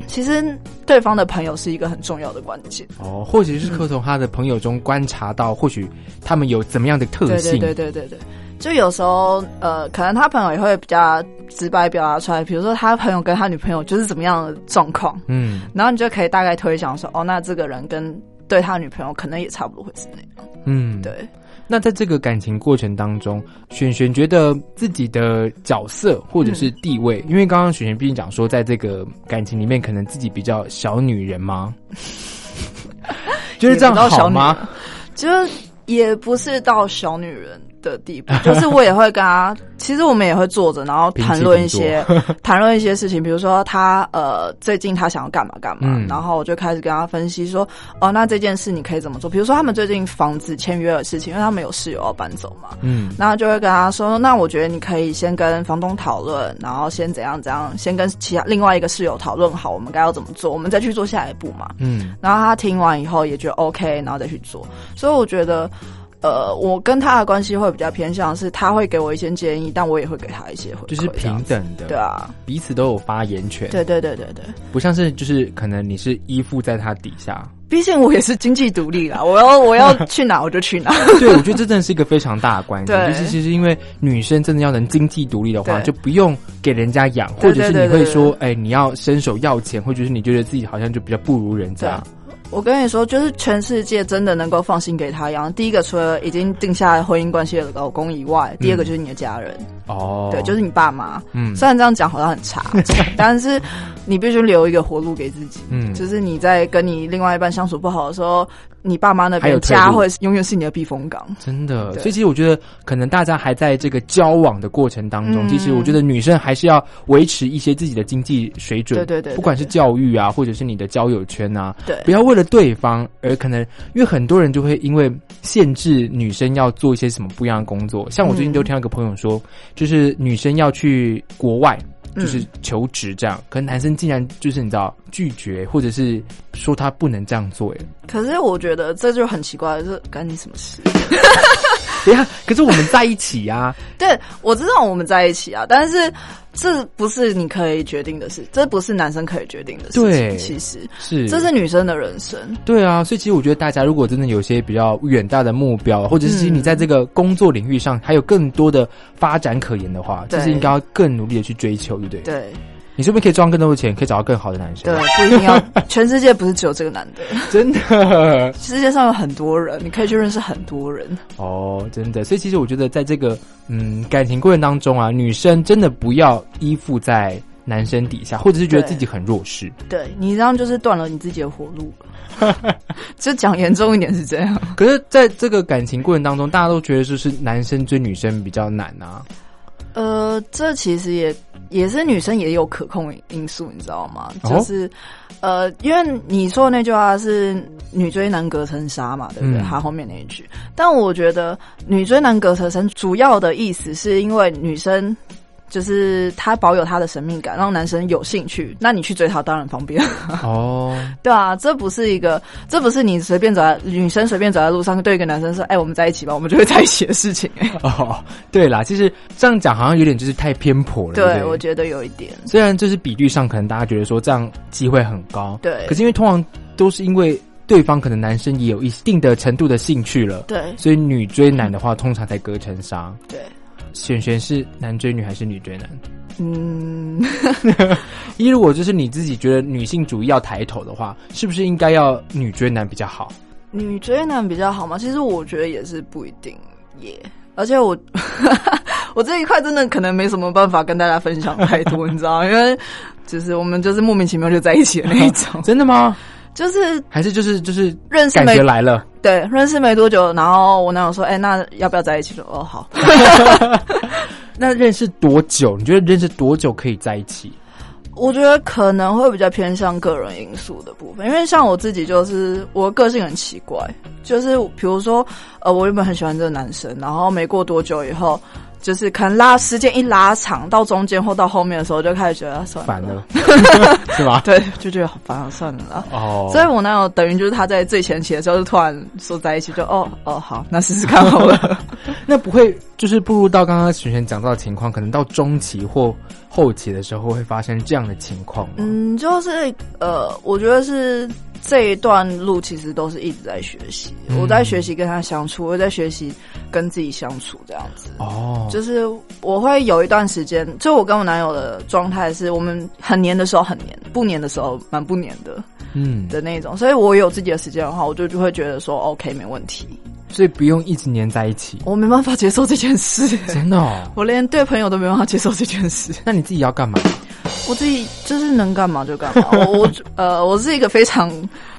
其实对方的朋友是一个很重要的关键。哦，或许是可从他的朋友中观察到，或许他们有怎么样的特性？对对对对对。就有时候，呃，可能他朋友也会比较直白表达出来，比如说他朋友跟他女朋友就是怎么样的状况，嗯，然后你就可以大概推想说，哦，那这个人跟对他女朋友可能也差不多会是那样，嗯，对。那在这个感情过程当中，璇璇觉得自己的角色或者是地位，因为刚刚璇璇毕竟讲说，在这个感情里面，可能自己比较小女人吗？就是这样好吗？就也不是到小女人。的地步，就是我也会跟他，其实我们也会坐着，然后谈论一些 谈论一些事情，比如说他呃最近他想要干嘛干嘛，然后我就开始跟他分析说，哦，那这件事你可以怎么做？比如说他们最近房子签约的事情，因为他们有室友要搬走嘛，嗯，然后就会跟他说，那我觉得你可以先跟房东讨论，然后先怎样怎样，先跟其他另外一个室友讨论好，我们该要怎么做，我们再去做下一步嘛，嗯，然后他听完以后也觉得 OK，然后再去做，所以我觉得。呃，我跟他的关系会比较偏向是，他会给我一些建议，但我也会给他一些回就是平等的，对啊，彼此都有发言权。对对对对对，不像是就是可能你是依附在他底下，毕竟我也是经济独立啦，我要我要去哪我就去哪。对，我觉得这真的是一个非常大的关键，就是其实因为女生真的要能经济独立的话，就不用给人家养，或者是你会说，哎，你要伸手要钱，或者是你觉得自己好像就比较不如人家。我跟你说，就是全世界真的能够放心给他养。第一个，除了已经定下婚姻关系的老公以外，第二个就是你的家人。哦，对，就是你爸妈。嗯，虽然这样讲好像很差，但是你必须留一个活路给自己。嗯，就是你在跟你另外一半相处不好的时候，你爸妈那边家会永远是你的避风港。真的，所以其实我觉得，可能大家还在这个交往的过程当中，其实我觉得女生还是要维持一些自己的经济水准。对对对，不管是教育啊，或者是你的交友圈啊，对，不要为了对方而可能，因为很多人就会因为限制女生要做一些什么不一样的工作。像我最近就听到一个朋友说，就是女生。要去国外，就是求职这样，可能男生竟然就是你知道拒绝，或者是说他不能这样做。哎，可是我觉得这就很奇怪，这干你什么事？对呀，可是我们在一起呀。对，我知道我们在一起啊，但是。这不是你可以决定的事，这不是男生可以决定的事情。其实是这是女生的人生。对啊，所以其实我觉得大家如果真的有些比较远大的目标，或者是你在这个工作领域上还有更多的发展可言的话，就是应该要更努力的去追求，对不对？对。你是不是可以赚更多的钱，可以找到更好的男生？对，不一定要 全世界不是只有这个男的，真的，世界上有很多人，你可以去认识很多人。哦，真的，所以其实我觉得，在这个嗯感情过程当中啊，女生真的不要依附在男生底下，或者是觉得自己很弱势。对你这样就是断了你自己的活路。就讲严重一点是这样。可是，在这个感情过程当中，大家都觉得就是男生追女生比较难啊。呃，这其实也。也是女生也有可控因素，你知道吗？就是，呃，因为你说的那句话是“女追男隔层纱”嘛，对不对？他后面那一句，但我觉得“女追男隔层纱”主要的意思是因为女生。就是他保有他的神秘感，让男生有兴趣。那你去追他当然方便 哦。对啊，这不是一个，这不是你随便走在女生随便走在路上对一个男生说：“哎，我们在一起吧，我们就会在一起的事情。”哦，对啦，其实这样讲好像有点就是太偏颇了。对，我觉得有一点。虽然就是比率上可能大家觉得说这样机会很高，对。可是因为通常都是因为对方可能男生也有一定的程度的兴趣了，对。所以女追男的话，通常才隔层纱。对。璇璇是男追女还是女追男？嗯，一如果就是你自己觉得女性主义要抬头的话，是不是应该要女追男比较好？女追男比较好吗？其实我觉得也是不一定耶。而且我 我这一块真的可能没什么办法跟大家分享太多，你知道，因为就是我们就是莫名其妙就在一起的那一种。真的吗？就是还是就是就是认识感觉来了，对，认识没多久，然后我男友说：“哎、那要不要在一起了？”哦，好。那认识多久？你觉得认识多久可以在一起？我觉得可能会比较偏向个人因素的部分，因为像我自己就是我的个性很奇怪，就是比如说呃，我原本很喜欢这个男生，然后没过多久以后。就是可能拉时间一拉长，到中间或到后面的时候，就开始觉得算烦了，是吧？对，就觉得好烦啊，算了啦。哦，所以我男友等于就是他在最前期的时候，就突然说在一起，就哦哦好，那试试看好了。那不会就是步入到刚刚璇璇讲到的情况，可能到中期或后期的时候会发生这样的情况吗？嗯，就是呃，我觉得是。这一段路其实都是一直在学习，嗯我在学习跟他相处，我在学习跟自己相处，这样子。哦，就是我会有一段时间，就我跟我男友的状态是我们很黏的时候很黏，不黏的时候蛮不黏的，嗯的那种。所以我有自己的时间的话，我就就会觉得说 OK 没问题。所以不用一直黏在一起。我没办法接受这件事，真的、哦，我连对朋友都没办法接受这件事。那你自己要干嘛？我自己就是能干嘛就干嘛。我我呃，我是一个非常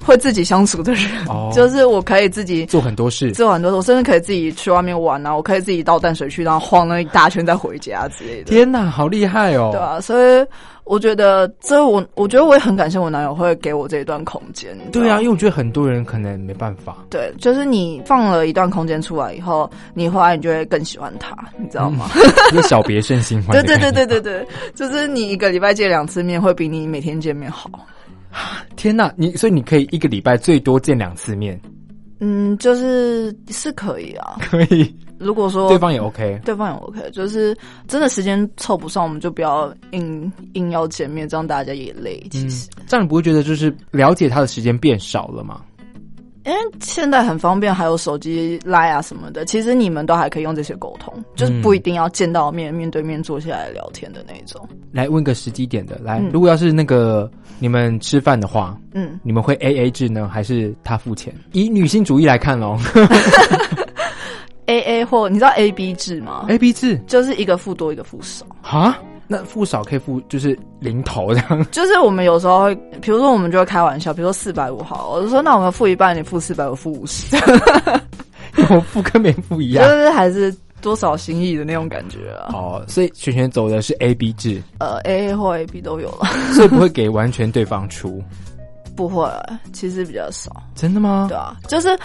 会自己相处的人，哦就是我可以自己做很多事，做很多事，我甚至可以自己去外面玩啊，我可以自己到淡水去，然后晃了一大圈再回家之类的。天哪，好厉害哦！对啊，所以我觉得这我我觉得我也很感谢我男友会给我这一段空间。对啊，因为我觉得很多人可能没办法。对，就是你放了一段空间出来以后，你后来你就会更喜欢他，你知道吗？一个小别胜新欢对对。对对对对，就是你一个礼拜见两次面，会比你每天见面好。天哪，你所以你可以一个礼拜最多见两次面，嗯，就是是可以啊。可以，如果说对方也 OK。对方也 OK，就是真的时间凑不上，我们就不要硬硬要见面，这样大家也累。其嗯实，，这样你不会觉得就是了解他的时间变少了吗？因为现在很方便，还有手机拉啊什么的，其实你们都还可以用这些沟通，就是嗯不一定要见到面、面对面坐下来聊天的那种。来问个实际点的，来，嗯如果要是那个你们吃饭的话，嗯你们会 A A 制呢，还是他付钱？以女性主义来看喽 ，A A 或你知道 A B 制吗？，A B 制就是一个付多，一个付少。啊，那付少可以付就是零头这样，就是我们有时候会，比如说我们就会开玩笑，比如说四百五好，我就说那我们付一半，你付四百，我付五十，我付跟没付一样就样。是还是多少心意的那种感觉啊。哦，所以璇璇走的是 A B 制，呃，A A 或 A B 都有了，所以不会给完全对方出，不会，其实比较少。真的吗对？啊，就是，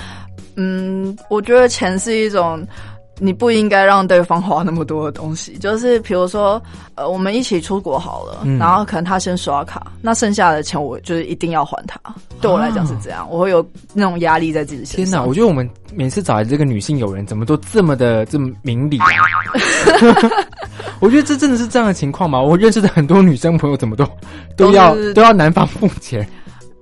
嗯，我觉得钱是一种你不应该让对方花那么多的东西。就是比如说，呃，我们一起出国好了，嗯然后可能他先刷卡，那剩下的钱我就是一定要还他。对我来讲是这样，我会有那种压力在自己身天哪，上。我觉得我们每次找来这个女性友人，怎么都这么的这么明理、啊？我觉得这真的是这样的情况吗？我认识的很多女生朋友，怎么都都要都都要男方付钱，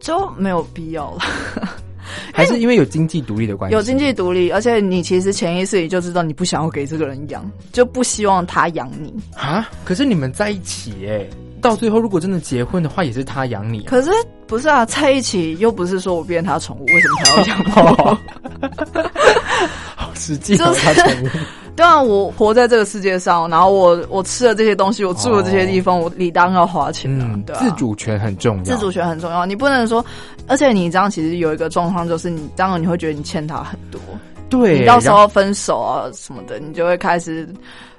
就没有必要了。还是因为有经济独立的关系？有经济独立，而且你其实潜意识里就知道你不想要给这个人养，就不希望他养你。啊？可是你们在一起哎，到最后如果真的结婚的话，也是他养你、啊。可是不是啊，在一起又不是说我变他宠物，为什么他要养我？好实际、哦，就是他宠物。对啊，我活在这个世界上，然后我我吃了这些东西，我住了这些地方，我理当要花钱啊，嗯，对啊。自主权很重要。自主权很重要，你不能说，而且你这样其实有一个状况，就是你这样你会觉得你欠他很多，对，你到时候分手啊什么的，你就会开始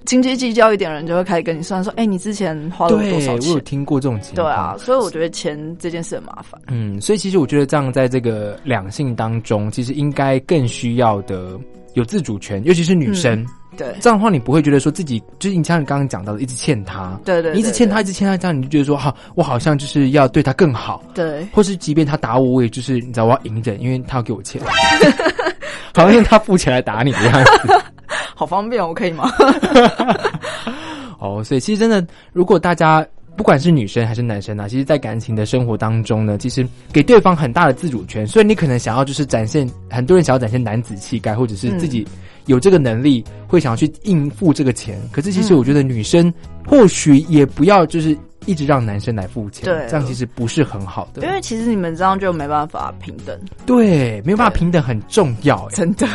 斤斤计较一点，人就会开始跟你算说，哎、你之前花了多对，少我有？听过这种情况。对啊，所以我觉得钱这件事很麻烦。嗯，所以其实我觉得这样在这个两性当中，其实应该更需要的有自主权，尤其是女生。对这样的话，你不会觉得说自己就是你像你刚刚讲到的，一直欠他，对对，对你一直欠他，一直欠他，这样你就觉得说，好，我好像就是要对他更好，对，或是即便他打我，我也就是你知道我要隐忍，因为他要给我钱，好像用他付钱来打你的样子。好方便，我可以吗？哦，所以其实真的，如果大家不管是女生还是男生啊，其实，在感情的生活当中呢，其实给对方很大的自主权。所以你可能想要就是展现，很多人想要展现男子气概，或者是自己有这个能力，会想要去应付这个钱。可是，其实我觉得女生或许也不要就是。一直让男生来付钱，对，这样其实不是很好的。因为其实你们这样就没办法平等，对，没有办法平等很重要，真的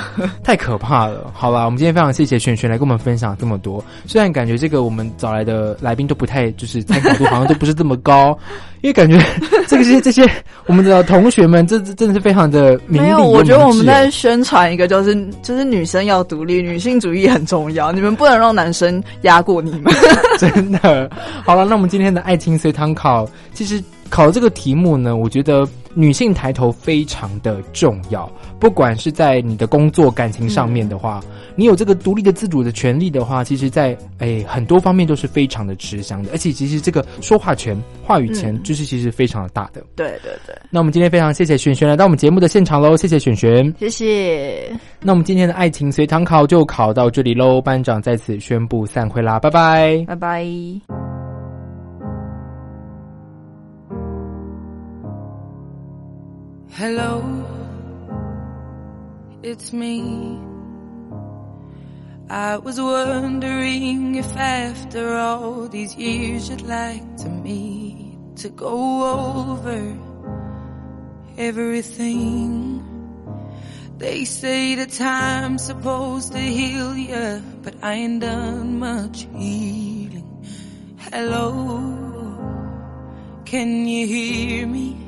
太可怕了。好了，我们今天非常谢谢璇璇来跟我们分享这么多。虽然感觉这个我们找来的来宾都不太，就是参考度好像都不是这么高，因为感觉 这个些这些我们的同学们，这真的是非常的没有。我觉得我们在宣传一个，就是就是女生要独立，女性主义很重要，你们不能让男生压过你们。真的。好了，那我们今天的。爱情随堂考，其实考这个题目呢，我觉得女性抬头非常的重要。不管是在你的工作、感情上面的话，你有这个独立的自主的权利的话，其实，在诶很多方面都是非常的吃香的。而且，其实这个说话权、话语权，就是其实非常的大的。对对对。那我们今天非常谢谢璇璇来到我们节目的现场喽，谢谢璇璇，谢谢。那我们今天的爱情随堂考就考到这里喽，班长在此宣布散会啦，拜拜，拜拜。Hello, it's me. I was wondering if after all these years you'd like to meet to go over everything. They say the time's supposed to heal you, but I ain't done much healing. Hello, can you hear me?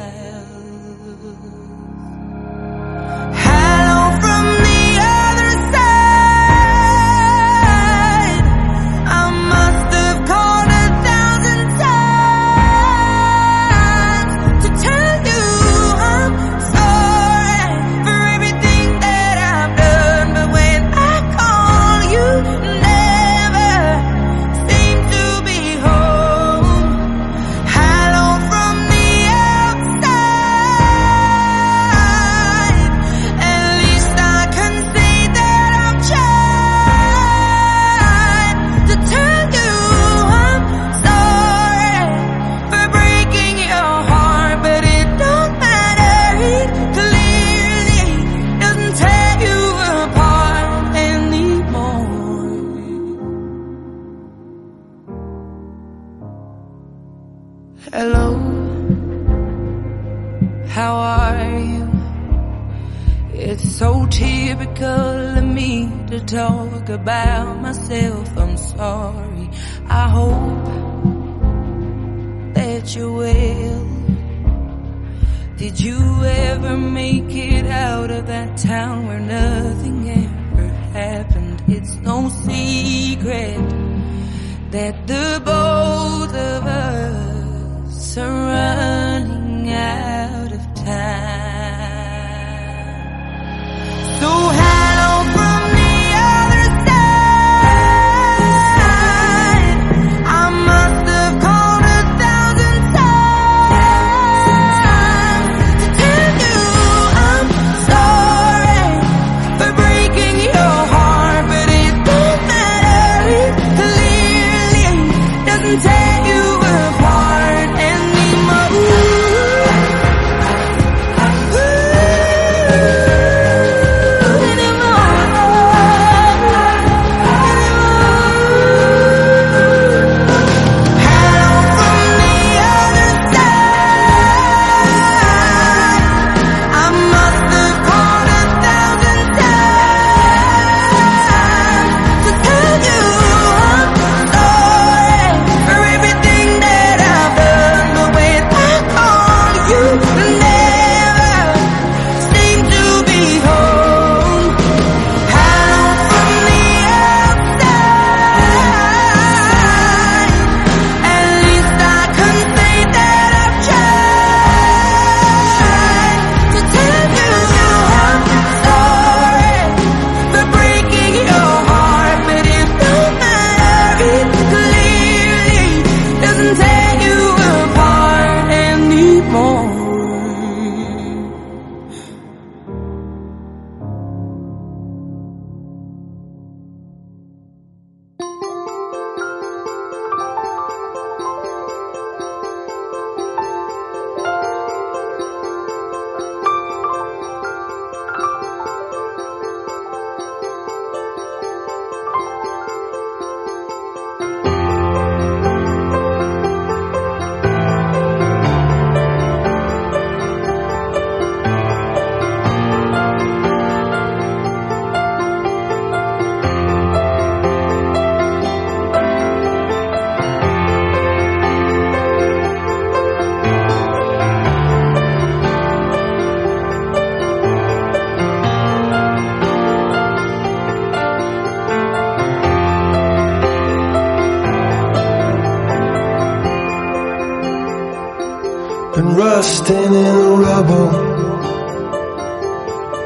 Rusting in the rubble,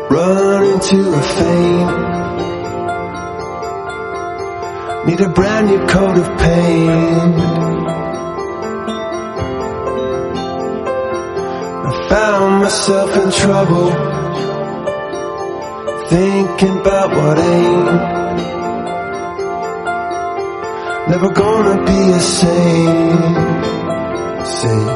Run into a fame. Need a brand new coat of paint. I found myself in trouble, thinking about what ain't. Never gonna be a saint, Say,